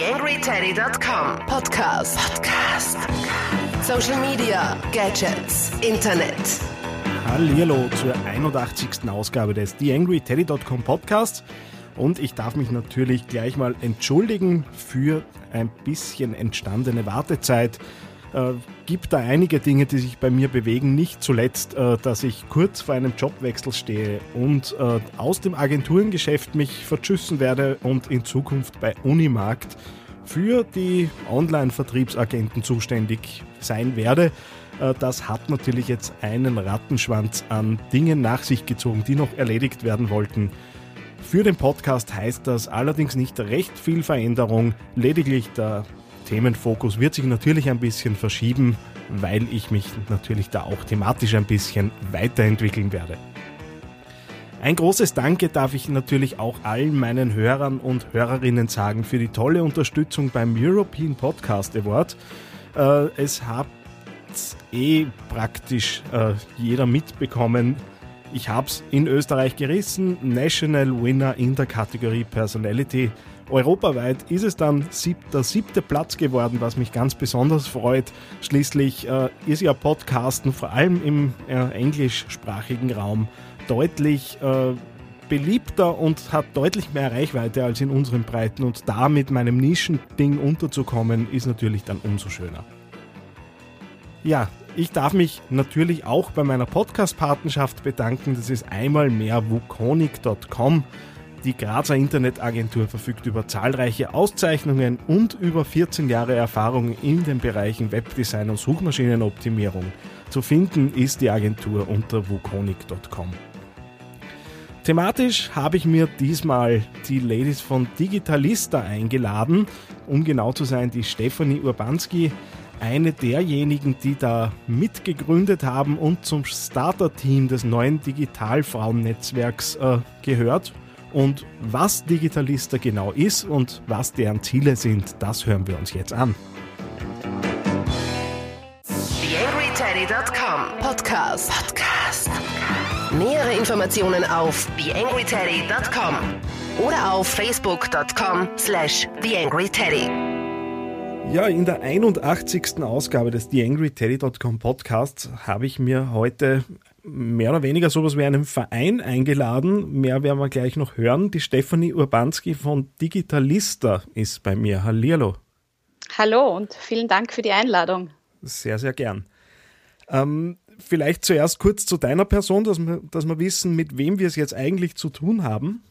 TheAngryTeddy.com Podcast. Podcast. Social Media, Gadgets, Internet. Hallihallo zur 81. Ausgabe des TheAngryTeddy.com Podcasts. Und ich darf mich natürlich gleich mal entschuldigen für ein bisschen entstandene Wartezeit äh, gibt da einige Dinge, die sich bei mir bewegen. Nicht zuletzt, äh, dass ich kurz vor einem Jobwechsel stehe und äh, aus dem Agenturengeschäft mich verschüssen werde und in Zukunft bei Unimarkt für die Online-Vertriebsagenten zuständig sein werde. Äh, das hat natürlich jetzt einen Rattenschwanz an Dingen nach sich gezogen, die noch erledigt werden wollten. Für den Podcast heißt das allerdings nicht recht viel Veränderung, lediglich der Themenfokus wird sich natürlich ein bisschen verschieben, weil ich mich natürlich da auch thematisch ein bisschen weiterentwickeln werde. Ein großes Danke darf ich natürlich auch allen meinen Hörern und Hörerinnen sagen für die tolle Unterstützung beim European Podcast Award. Äh, es hat eh praktisch äh, jeder mitbekommen. Ich habe es in Österreich gerissen, National Winner in der Kategorie Personality Europaweit ist es dann sieb, der siebte Platz geworden, was mich ganz besonders freut. Schließlich äh, ist ja Podcasten vor allem im äh, englischsprachigen Raum deutlich äh, beliebter und hat deutlich mehr Reichweite als in unseren Breiten und da mit meinem Nischending unterzukommen, ist natürlich dann umso schöner. Ja, ich darf mich natürlich auch bei meiner Podcast-Patenschaft bedanken. Das ist einmal mehr wukonic.com. Die Grazer Internetagentur verfügt über zahlreiche Auszeichnungen und über 14 Jahre Erfahrung in den Bereichen Webdesign und Suchmaschinenoptimierung. Zu finden ist die Agentur unter wukonic.com. Thematisch habe ich mir diesmal die Ladies von Digitalista eingeladen, um genau zu sein, die Stefanie Urbanski, eine derjenigen, die da mitgegründet haben und zum Starter-Team des neuen Digitalfrauennetzwerks äh, gehört und was Digitalista genau ist und was deren Ziele sind, das hören wir uns jetzt an. TheAngryTeddy.com Podcast. Podcast. Nähere Informationen auf TheAngryTeddy.com oder auf Facebook.com slash TheAngryTeddy. Ja, in der 81. Ausgabe des TheAngryTeddy.com Podcasts habe ich mir heute mehr oder weniger sowas wie einen Verein eingeladen. Mehr werden wir gleich noch hören. Die Stefanie Urbanski von Digitalista ist bei mir. Hallihallo. Hallo und vielen Dank für die Einladung. Sehr, sehr gern. Ähm, vielleicht zuerst kurz zu deiner Person, dass wir, dass wir wissen, mit wem wir es jetzt eigentlich zu tun haben.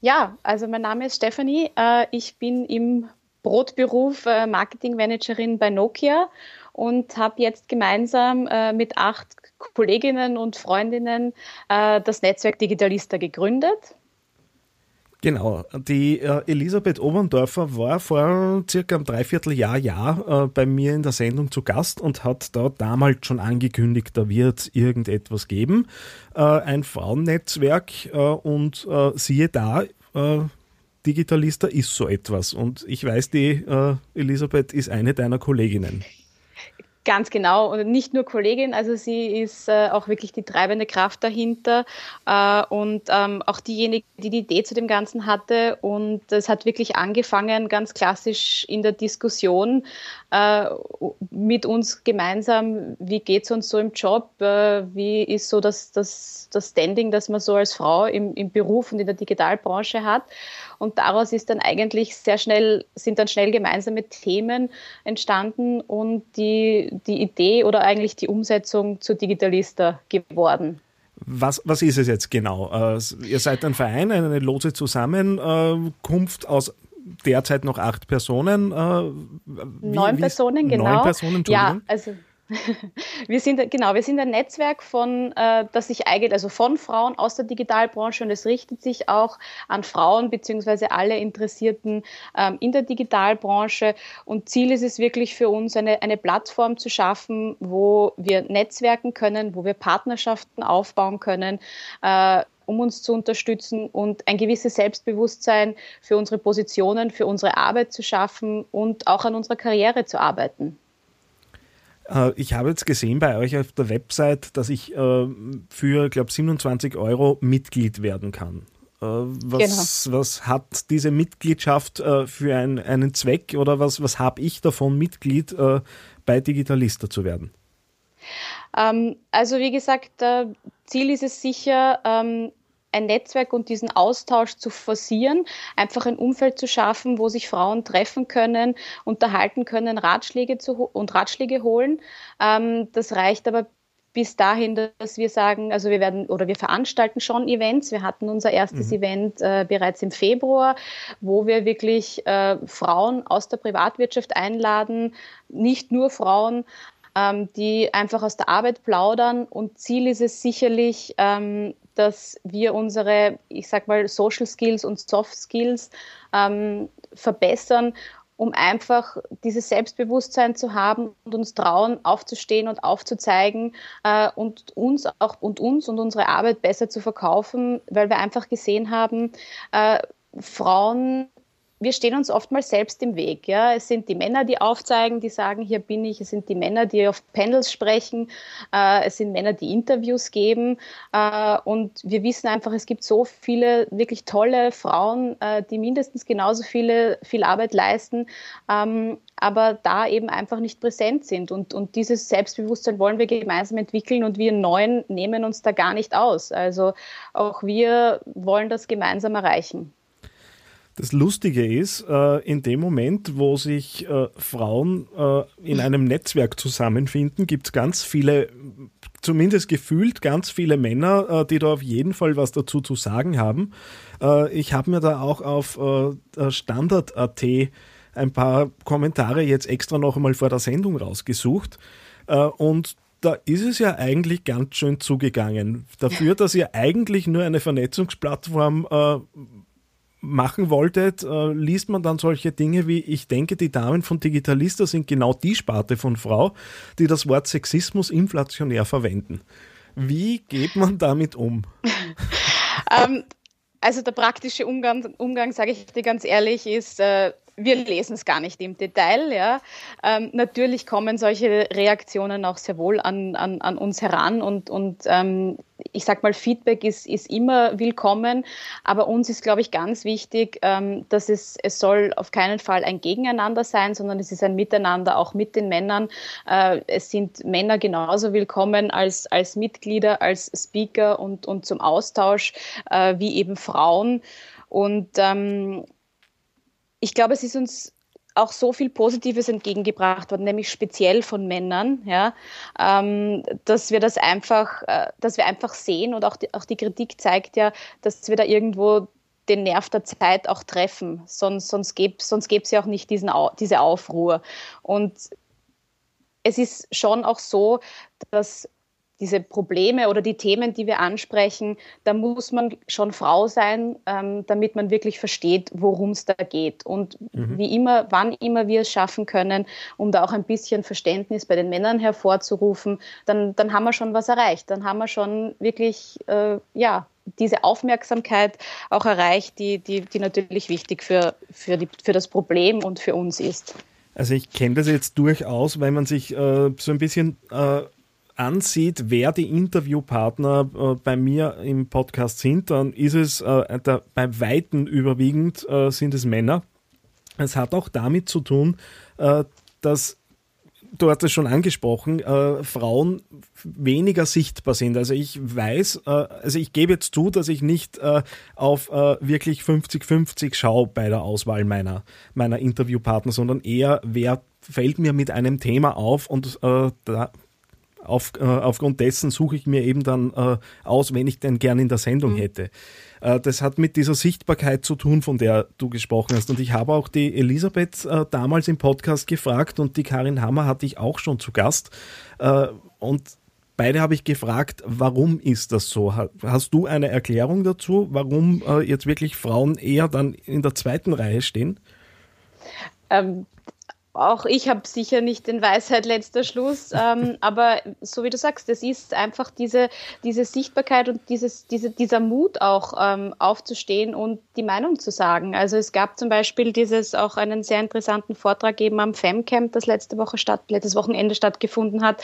Ja, also mein Name ist Stefanie. Äh, ich bin im Brotberuf äh, Marketingmanagerin bei Nokia und habe jetzt gemeinsam äh, mit acht Kolleginnen und Freundinnen äh, das Netzwerk Digitalista gegründet. Genau, die äh, Elisabeth Oberndorfer war vor circa einem Dreivierteljahr Jahr äh, bei mir in der Sendung zu Gast und hat da damals schon angekündigt, da wird irgendetwas geben, äh, ein Frauennetzwerk äh, und äh, siehe da, äh, Digitalista ist so etwas und ich weiß, die Elisabeth ist eine deiner Kolleginnen. Ganz genau. Und nicht nur Kollegin, also sie ist äh, auch wirklich die treibende Kraft dahinter äh, und ähm, auch diejenige, die die Idee zu dem Ganzen hatte. Und es hat wirklich angefangen, ganz klassisch in der Diskussion äh, mit uns gemeinsam, wie geht es uns so im Job, äh, wie ist so das, das, das Standing, das man so als Frau im, im Beruf und in der Digitalbranche hat. Und daraus ist dann eigentlich sehr schnell, sind dann schnell gemeinsame Themen entstanden und die, die Idee oder eigentlich die Umsetzung zur Digitalista geworden. Was, was ist es jetzt genau? Uh, ihr seid ein Verein, eine lose Zusammenkunft aus derzeit noch acht Personen. Uh, wie, neun Personen, genau. Neun Personen, Ja, also wir sind genau, wir sind ein Netzwerk von, äh, das sich eigentlich, also von Frauen aus der Digitalbranche und es richtet sich auch an Frauen beziehungsweise alle Interessierten ähm, in der Digitalbranche. Und Ziel ist es wirklich für uns, eine, eine Plattform zu schaffen, wo wir netzwerken können, wo wir Partnerschaften aufbauen können. Äh, um uns zu unterstützen und ein gewisses Selbstbewusstsein für unsere Positionen, für unsere Arbeit zu schaffen und auch an unserer Karriere zu arbeiten. Äh, ich habe jetzt gesehen bei euch auf der Website, dass ich äh, für, glaube 27 Euro Mitglied werden kann. was, genau. was hat diese Mitgliedschaft für ein, einen Zweck oder was, was habe ich davon, Mitglied bei Digitalista zu werden? Ähm, also wie gesagt, Ziel ist es sicher, ähm, ein Netzwerk und diesen Austausch zu forcieren, einfach ein Umfeld zu schaffen, wo sich Frauen treffen können, unterhalten können, Ratschläge zu und Ratschläge holen. Ähm, das reicht aber bis dahin, dass wir sagen, also wir werden oder wir veranstalten schon Events. Wir hatten unser erstes mhm. Event äh, bereits im Februar, wo wir wirklich äh, Frauen aus der Privatwirtschaft einladen, nicht nur Frauen, ähm, die einfach aus der Arbeit plaudern. Und Ziel ist es sicherlich, ähm, dass wir unsere, ich sag mal, Social Skills und Soft Skills ähm, verbessern, um einfach dieses Selbstbewusstsein zu haben und uns trauen, aufzustehen und aufzuzeigen äh, und uns auch und uns und unsere Arbeit besser zu verkaufen, weil wir einfach gesehen haben, äh, Frauen wir stehen uns oftmals selbst im Weg. Ja? Es sind die Männer, die aufzeigen, die sagen, hier bin ich. Es sind die Männer, die auf Panels sprechen. Äh, es sind Männer, die Interviews geben. Äh, und wir wissen einfach, es gibt so viele wirklich tolle Frauen, äh, die mindestens genauso viele, viel Arbeit leisten, ähm, aber da eben einfach nicht präsent sind. Und, und dieses Selbstbewusstsein wollen wir gemeinsam entwickeln und wir Neuen nehmen uns da gar nicht aus. Also auch wir wollen das gemeinsam erreichen. Das Lustige ist, äh, in dem Moment, wo sich äh, Frauen äh, in einem Netzwerk zusammenfinden, gibt es ganz viele, zumindest gefühlt ganz viele Männer, die da auf jeden Fall was dazu zu sagen haben. ich habe mir da auch auf Standard.at ein paar Kommentare jetzt extra noch einmal vor der Sendung rausgesucht. und da ist es ja eigentlich ganz schön zugegangen. Dafür, dass ihr eigentlich nur eine Vernetzungsplattform machen wolltet, äh, liest man dann solche Dinge wie, ich denke, die Damen von Digitalista sind genau die Sparte von Frau, die das Wort Sexismus inflationär verwenden. Wie geht man damit um? ähm, also der praktische Umgang, Umgang sage ich dir ganz ehrlich, ist, äh, wir lesen es gar nicht im Detail. Ja. Ähm, natürlich kommen solche Reaktionen auch sehr wohl an, an, an uns heran und, und ähm, ich sag mal, Feedback ist, ist immer willkommen, aber uns ist, glaube ich, ganz wichtig, ähm, dass es, es soll auf keinen Fall ein Gegeneinander sein, sondern es ist ein Miteinander auch mit den Männern. Äh, es sind Männer genauso willkommen als, als Mitglieder, als Speaker und, und zum Austausch äh, wie eben Frauen. Und ähm, ich glaube, es ist uns auch so viel Positives entgegengebracht worden, nämlich speziell von Männern, ja, ähm, dass wir das einfach, äh, dass wir einfach sehen und auch die, auch die Kritik zeigt ja, dass wir da irgendwo den Nerv der Zeit auch treffen. Sonst, sonst gäbe es sonst ja auch nicht diesen, diese Aufruhr. Und es ist schon auch so, dass diese Probleme oder die Themen, die wir ansprechen, da muss man schon Frau sein, ähm, damit man wirklich versteht, worum es da geht. Und mhm. wie immer, wann immer wir es schaffen können, um da auch ein bisschen Verständnis bei den Männern hervorzurufen, dann, dann haben wir schon was erreicht. Dann haben wir schon wirklich, äh, ja, diese Aufmerksamkeit auch erreicht, die, die, die natürlich wichtig für, für, die, für das Problem und für uns ist. Also ich kenne das jetzt durchaus, weil man sich äh, so ein bisschen äh, ansieht, wer die Interviewpartner äh, bei mir im Podcast sind, dann ist es äh, der, bei Weitem überwiegend äh, sind es Männer. Es hat auch damit zu tun, äh, dass du hast es schon angesprochen, äh, Frauen weniger sichtbar sind. Also ich weiß, äh, also ich gebe jetzt zu, dass ich nicht äh, auf äh, wirklich 50-50 schaue bei der Auswahl meiner, meiner Interviewpartner, sondern eher, wer fällt mir mit einem Thema auf und äh, da auf, äh, aufgrund dessen suche ich mir eben dann äh, aus, wenn ich den gern in der Sendung mhm. hätte. Äh, das hat mit dieser Sichtbarkeit zu tun, von der du gesprochen hast. Und ich habe auch die Elisabeth äh, damals im Podcast gefragt und die Karin Hammer hatte ich auch schon zu Gast. Äh, und beide habe ich gefragt, warum ist das so? Hast du eine Erklärung dazu, warum äh, jetzt wirklich Frauen eher dann in der zweiten Reihe stehen? Ähm, auch ich habe sicher nicht den Weisheit letzter Schluss, ähm, aber so wie du sagst, es ist einfach diese, diese Sichtbarkeit und dieses, diese, dieser Mut auch ähm, aufzustehen und die Meinung zu sagen. Also es gab zum Beispiel dieses auch einen sehr interessanten Vortrag eben am Femcamp, das letzte Woche statt, letztes Wochenende stattgefunden hat,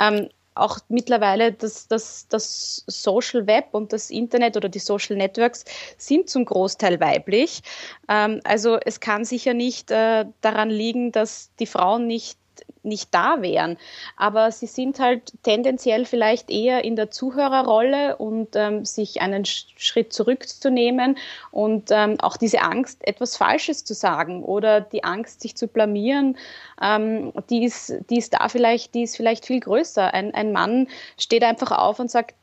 ähm, auch mittlerweile das, das, das Social Web und das Internet oder die Social Networks sind zum Großteil weiblich. Ähm, also es kann sicher nicht äh, daran liegen, dass die Frauen nicht nicht da wären. Aber sie sind halt tendenziell vielleicht eher in der Zuhörerrolle und ähm, sich einen Schritt zurückzunehmen und ähm, auch diese Angst, etwas Falsches zu sagen oder die Angst, sich zu blamieren, ähm, die, ist, die ist da vielleicht, die ist vielleicht viel größer. Ein, ein Mann steht einfach auf und sagt,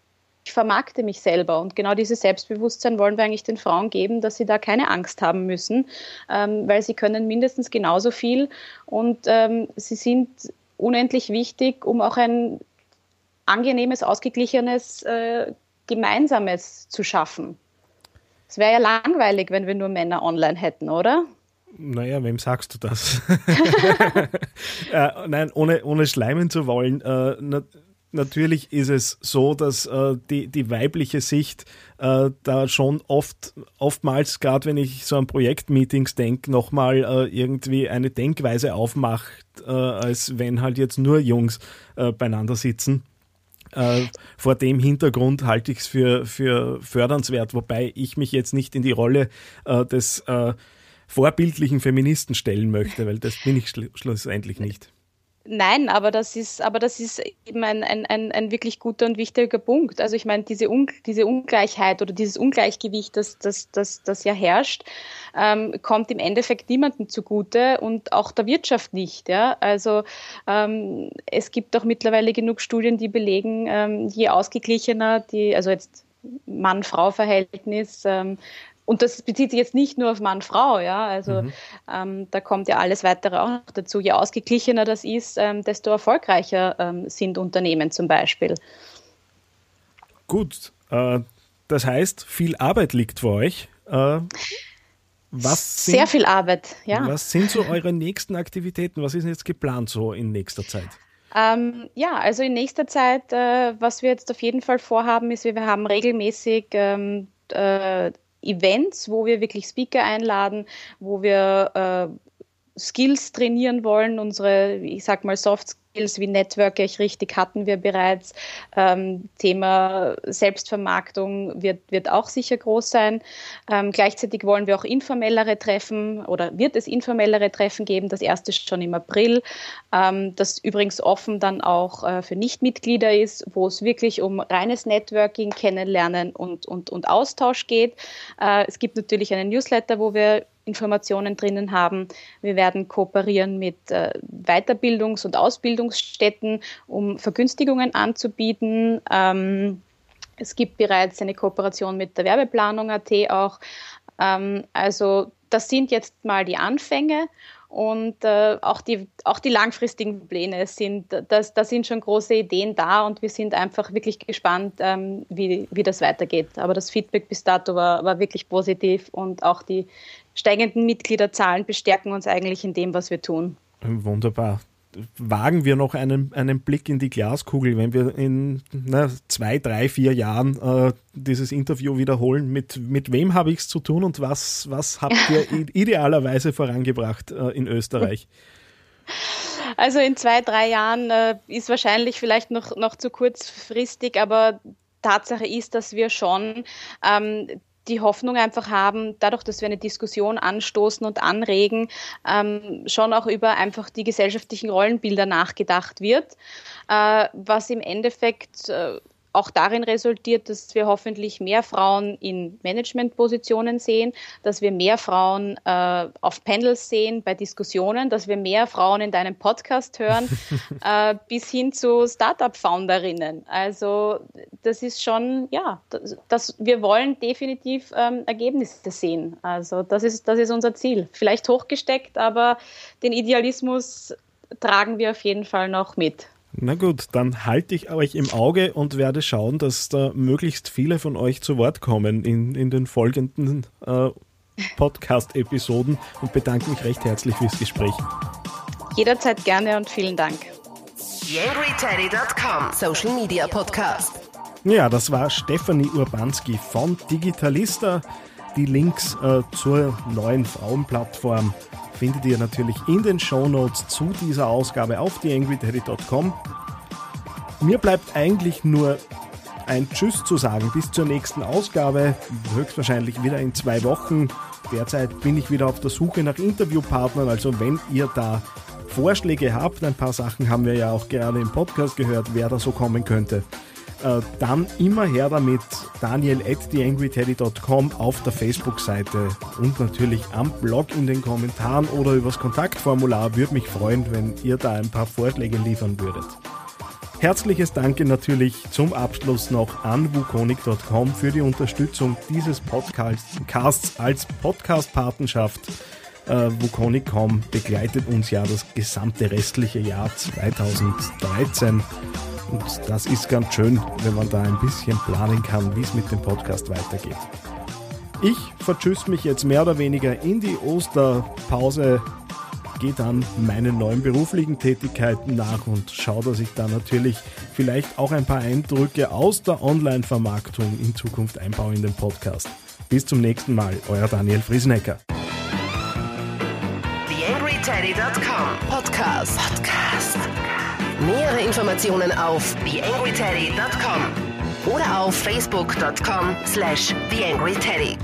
ich vermarkte mich selber. Und genau dieses Selbstbewusstsein wollen wir eigentlich den Frauen geben, dass sie da keine Angst haben müssen, ähm, weil sie können mindestens genauso viel und ähm, sie sind unendlich wichtig, um auch ein angenehmes, ausgeglichenes, äh, gemeinsames zu schaffen. Es wäre ja langweilig, wenn wir nur Männer online hätten, oder? Naja, wem sagst du das? äh, nein, ohne, ohne schleimen zu wollen. Äh, natürlich ist es so, dass äh, die, die weibliche Sicht äh, da schon oft, oftmals, gerade wenn ich so an Projektmeetings denke, nochmal äh, irgendwie eine Denkweise aufmacht, äh, als wenn halt jetzt nur Jungs äh, beieinander sitzen. Äh, vor dem Hintergrund halte ich es für, für fördernswert, wobei ich mich jetzt nicht in die Rolle äh, des vorbildlichen Feministen stellen möchte, weil das bin ich schl schlussendlich nicht. Nein, aber das ist, aber das ist eben ein, ein, ein, ein wirklich guter und wichtiger Punkt. Also ich meine, diese, Un diese Ungleichheit oder dieses Ungleichgewicht, das, das, das, das ja herrscht, ähm, kommt im Endeffekt niemandem zugute und auch der Wirtschaft nicht. Ja? Also ähm, es gibt auch mittlerweile genug Studien, die belegen, ähm, je ausgeglichener die, also jetzt Mann-Frau-Verhältnis, ähm, und das bezieht sich jetzt nicht nur auf Mann-Frau, ja, also mhm. ähm, da kommt ja alles weitere auch noch dazu. Je ausgeglichener das ist, ähm, desto erfolgreicher ähm, sind Unternehmen zum Beispiel. Gut, äh, das heißt, viel Arbeit liegt vor euch. Äh, was sind, Sehr viel Arbeit, ja. Was sind so eure nächsten Aktivitäten? Was ist jetzt geplant so in nächster Zeit? Ähm, ja, also in nächster Zeit, äh, was wir jetzt auf jeden Fall vorhaben, ist, wir haben regelmäßig ähm, äh, Events, wo wir wirklich Speaker einladen, wo wir äh, Skills trainieren wollen, unsere, ich sag mal, Soft Skills wie ich richtig hatten wir bereits. Ähm, Thema Selbstvermarktung wird, wird auch sicher groß sein. Ähm, gleichzeitig wollen wir auch informellere Treffen oder wird es informellere Treffen geben. Das erste schon im April, ähm, das übrigens offen dann auch äh, für Nichtmitglieder ist, wo es wirklich um reines Networking, Kennenlernen und, und, und Austausch geht. Äh, es gibt natürlich einen Newsletter, wo wir Informationen drinnen haben. Wir werden kooperieren mit äh, Weiterbildungs- und Ausbildungsstätten, um Vergünstigungen anzubieten. Ähm, es gibt bereits eine Kooperation mit der Werbeplanung AT auch. Ähm, also das sind jetzt mal die Anfänge und äh, auch, die, auch die langfristigen Pläne sind, das, da sind schon große Ideen da und wir sind einfach wirklich gespannt, ähm, wie, wie das weitergeht. Aber das Feedback bis dato war, war wirklich positiv und auch die steigenden Mitgliederzahlen bestärken uns eigentlich in dem, was wir tun. Wunderbar. Wagen wir noch einen, einen Blick in die Glaskugel, wenn wir in na, zwei, drei, vier Jahren äh, dieses Interview wiederholen. Mit, mit wem habe ich es zu tun und was, was habt ihr idealerweise vorangebracht äh, in Österreich? Also in zwei, drei Jahren äh, ist wahrscheinlich vielleicht noch, noch zu kurzfristig, aber Tatsache ist, dass wir schon ähm, die Hoffnung einfach haben, dadurch, dass wir eine Diskussion anstoßen und anregen, ähm, schon auch über einfach die gesellschaftlichen Rollenbilder nachgedacht wird, äh, was im Endeffekt äh, auch darin resultiert, dass wir hoffentlich mehr Frauen in Managementpositionen sehen, dass wir mehr Frauen äh, auf Panels sehen bei Diskussionen, dass wir mehr Frauen in deinem Podcast hören, äh, bis hin zu Startup-Founderinnen. Also das ist schon, ja, das, das wir wollen definitiv ähm, Ergebnisse sehen. Also das ist, das ist unser Ziel. Vielleicht hochgesteckt, aber den Idealismus tragen wir auf jeden Fall noch mit. Na gut, dann halte ich euch im Auge und werde schauen, dass da möglichst viele von euch zu Wort kommen in, in den folgenden äh, Podcast-Episoden und bedanke mich recht herzlich fürs Gespräch. Jederzeit gerne und vielen Dank. YangryTeddy.com Social Media Podcast. Ja, das war Stefanie Urbanski von Digitalista. Die Links äh, zur neuen Frauenplattform findet ihr natürlich in den Show Notes zu dieser Ausgabe auf theangryteddy.com. Mir bleibt eigentlich nur ein Tschüss zu sagen bis zur nächsten Ausgabe, höchstwahrscheinlich wieder in zwei Wochen. Derzeit bin ich wieder auf der Suche nach Interviewpartnern, also wenn ihr da Vorschläge habt, ein paar Sachen haben wir ja auch gerade im Podcast gehört, wer da so kommen könnte, äh, dann immer her damit daniel at theangryteddy.com auf der Facebook-Seite und natürlich am Blog in den Kommentaren oder übers Kontaktformular. Würde mich freuen, wenn ihr da ein paar Vorschläge liefern würdet. Herzliches Danke natürlich zum Abschluss noch an wukonic.com für die Unterstützung dieses Podcasts als Podcast-Patenschaft. Äh, Wukonic.com begleitet uns ja das gesamte restliche Jahr 2013. Und das ist ganz schön, wenn man da ein bisschen planen kann, wie es mit dem Podcast weitergeht. Ich vertschüss mich jetzt mehr oder weniger in die Osterpause, gehe dann meinen neuen beruflichen Tätigkeiten nach und schaue, dass ich da natürlich vielleicht auch ein paar Eindrücke aus der Online-Vermarktung in Zukunft einbaue in den Podcast. Bis zum nächsten Mal, euer Daniel Friesenecker. TheAngryTeddy.com Podcast. Podcast. Nähere Informationen auf TheAngryTeddy.com oder auf Facebook.com slash TheAngryTeddy.